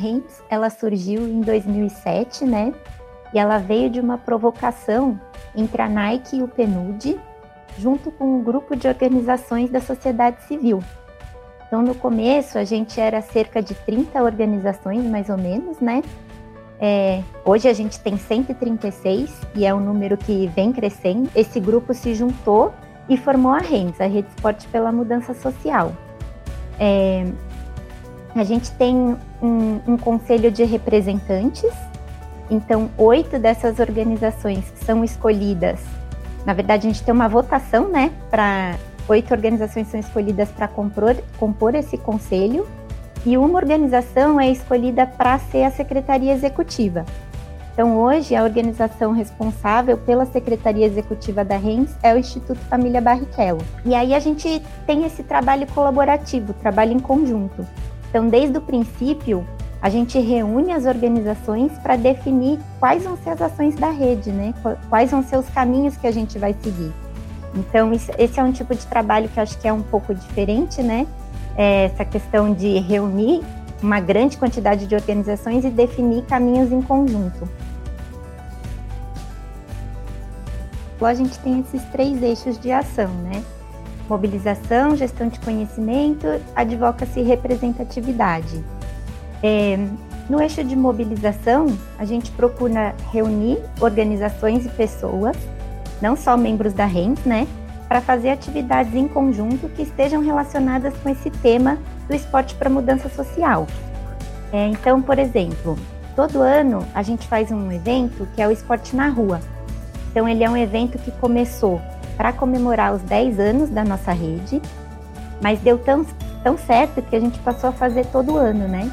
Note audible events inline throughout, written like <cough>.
REMPS, ela surgiu em 2007, né? E ela veio de uma provocação entre a Nike e o PNUD, junto com um grupo de organizações da sociedade civil. Então, no começo, a gente era cerca de 30 organizações, mais ou menos, né? É, hoje a gente tem 136 e é um número que vem crescendo. Esse grupo se juntou e formou a RENS, a Rede Esporte pela Mudança Social. É, a gente tem um, um, conselho de representantes, então oito dessas organizações são escolhidas. Na verdade, a gente tem uma votação, né? Para oito organizações são escolhidas para compor, compor esse conselho e uma organização é escolhida para ser a secretaria executiva. Então, hoje, a organização responsável pela secretaria executiva da RENS é o Instituto Família Barrichello. E aí a gente tem esse trabalho colaborativo, trabalho em conjunto. Então, desde o princípio, a gente reúne as organizações para definir quais vão ser as ações da rede, né? Quais vão ser os caminhos que a gente vai seguir. Então, esse é um tipo de trabalho que acho que é um pouco diferente, né? É essa questão de reunir uma grande quantidade de organizações e definir caminhos em conjunto. A gente tem esses três eixos de ação, né? Mobilização, gestão de conhecimento, advocacy e representatividade. É, no eixo de mobilização, a gente procura reunir organizações e pessoas, não só membros da RENS, né, para fazer atividades em conjunto que estejam relacionadas com esse tema do esporte para mudança social. É, então, por exemplo, todo ano a gente faz um evento que é o Esporte na Rua. Então, ele é um evento que começou para comemorar os 10 anos da nossa rede, mas deu tão, tão certo que a gente passou a fazer todo ano, né?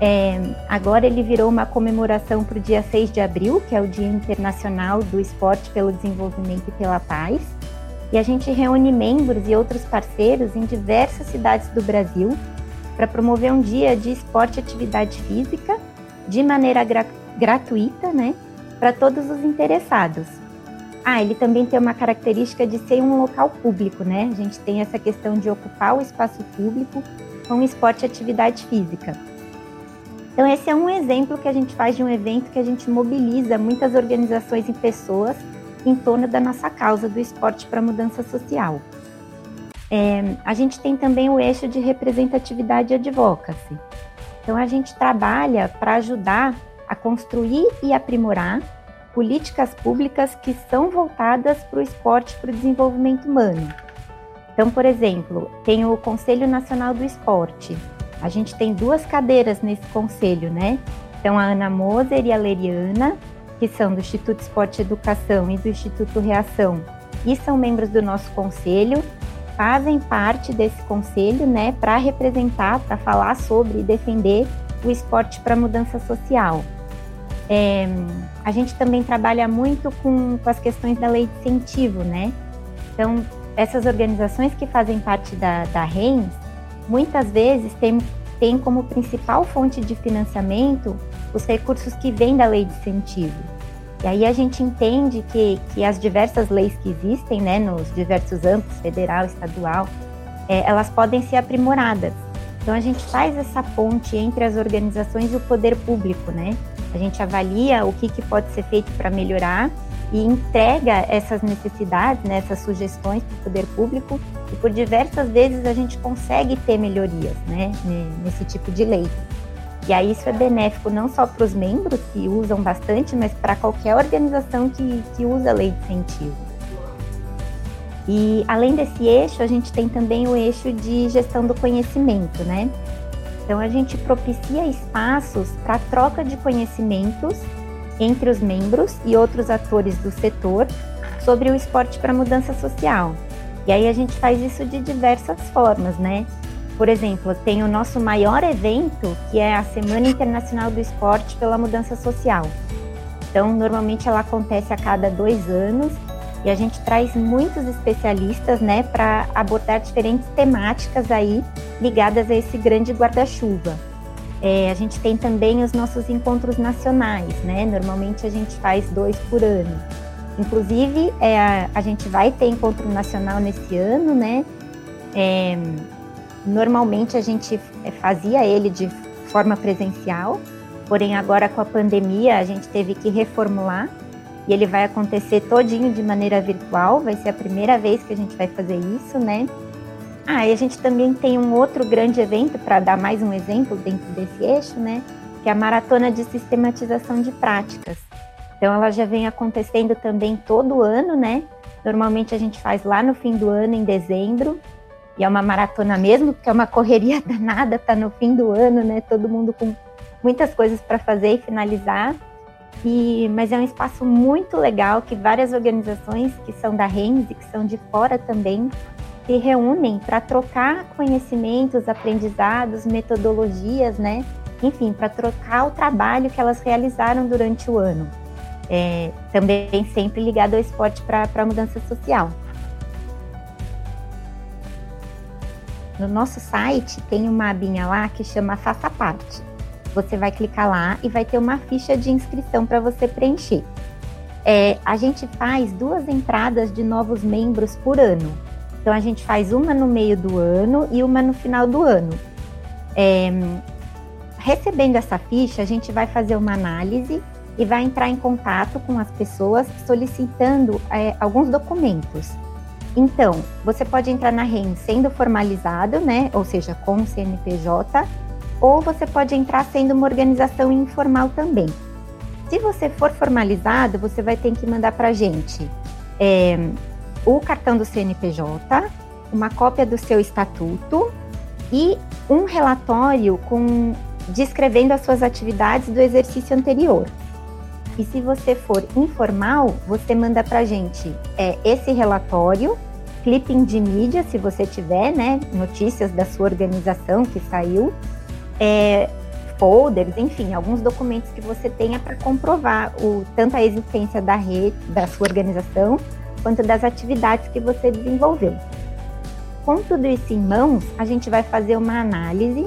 É, agora ele virou uma comemoração para o dia 6 de abril, que é o Dia Internacional do Esporte pelo Desenvolvimento e pela Paz. E a gente reúne membros e outros parceiros em diversas cidades do Brasil para promover um dia de esporte e atividade física de maneira gra gratuita, né, para todos os interessados. Ah, ele também tem uma característica de ser um local público, né? A gente tem essa questão de ocupar o espaço público com esporte e atividade física. Então, esse é um exemplo que a gente faz de um evento que a gente mobiliza muitas organizações e pessoas em torno da nossa causa do esporte para mudança social. É, a gente tem também o eixo de representatividade e advocacy. Então, a gente trabalha para ajudar a construir e aprimorar políticas públicas que são voltadas para o esporte para o desenvolvimento humano. Então, por exemplo, tem o Conselho Nacional do Esporte. A gente tem duas cadeiras nesse conselho, né? Então, a Ana Moser e a Leriana, que são do Instituto Esporte e Educação e do Instituto Reação, e são membros do nosso conselho, fazem parte desse conselho, né, para representar, para falar sobre e defender o esporte para mudança social. É, a gente também trabalha muito com, com as questões da lei de incentivo, né? Então, essas organizações que fazem parte da, da muitas vezes têm, têm como principal fonte de financiamento os recursos que vêm da lei de incentivo. E aí a gente entende que, que as diversas leis que existem, né, nos diversos âmbitos, federal, estadual, é, elas podem ser aprimoradas. Então a gente faz essa ponte entre as organizações e o poder público, né? A gente avalia o que, que pode ser feito para melhorar e entrega essas necessidades, né, essas sugestões para o poder público e por diversas vezes a gente consegue ter melhorias, né, nesse tipo de lei. E aí isso é benéfico não só para os membros que usam bastante, mas para qualquer organização que, que usa lei de incentivo. E além desse eixo, a gente tem também o eixo de gestão do conhecimento, né? Então a gente propicia espaços para troca de conhecimentos entre os membros e outros atores do setor sobre o esporte para mudança social. E aí a gente faz isso de diversas formas, né? Por exemplo, tem o nosso maior evento, que é a Semana Internacional do Esporte pela Mudança Social. Então, normalmente ela acontece a cada dois anos e a gente traz muitos especialistas, né, para abordar diferentes temáticas aí ligadas a esse grande guarda-chuva. É, a gente tem também os nossos encontros nacionais, né? Normalmente a gente faz dois por ano. Inclusive, é, a, a gente vai ter encontro nacional nesse ano, né? É, Normalmente a gente eh, fazia ele de forma presencial, porém agora com a pandemia a gente teve que reformular e ele vai acontecer todinho de maneira virtual, vai ser a primeira vez que a gente vai fazer isso, né? Ah, e a gente também tem um outro grande evento, para dar mais um exemplo dentro desse eixo, né? Que é a Maratona de Sistematização de Práticas. Então, ela já vem acontecendo também todo ano, né? Normalmente a gente faz lá no fim do ano, em dezembro, e é uma maratona mesmo, porque é uma <laughs> correria danada, tá no fim do ano, né? Todo mundo com muitas coisas para fazer e finalizar. E, mas é um espaço muito legal que várias organizações que são da RENS e que são de fora também se reúnem para trocar conhecimentos, aprendizados, metodologias, né? Enfim, para trocar o trabalho que elas realizaram durante o ano. É, também sempre ligado ao esporte para a mudança social. No nosso site tem uma abinha lá que chama Faça Parte. Você vai clicar lá e vai ter uma ficha de inscrição para você preencher. É, a gente faz duas entradas de novos membros por ano. Então a gente faz uma no meio do ano e uma no final do ano. É, recebendo essa ficha, a gente vai fazer uma análise e vai entrar em contato com as pessoas solicitando é, alguns documentos. Então, você pode entrar na REN sendo formalizado, né? Ou seja, com o CNPJ, ou você pode entrar sendo uma organização informal também. Se você for formalizado, você vai ter que mandar para a gente é, o cartão do CNPJ, uma cópia do seu estatuto e um relatório com descrevendo as suas atividades do exercício anterior. E se você for informal, você manda para a gente é, esse relatório, clipping de mídia, se você tiver, né, notícias da sua organização que saiu, é, folders, enfim, alguns documentos que você tenha para comprovar o, tanto a existência da rede, da sua organização, quanto das atividades que você desenvolveu. Com tudo isso em mãos, a gente vai fazer uma análise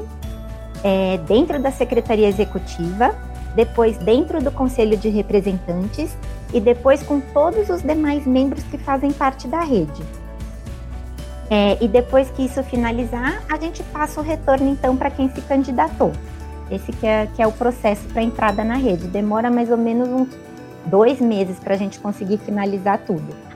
é, dentro da secretaria executiva depois dentro do Conselho de Representantes e depois com todos os demais membros que fazem parte da rede. É, e depois que isso finalizar, a gente passa o retorno então para quem se candidatou. Esse que é, que é o processo para entrada na rede. Demora mais ou menos uns dois meses para a gente conseguir finalizar tudo.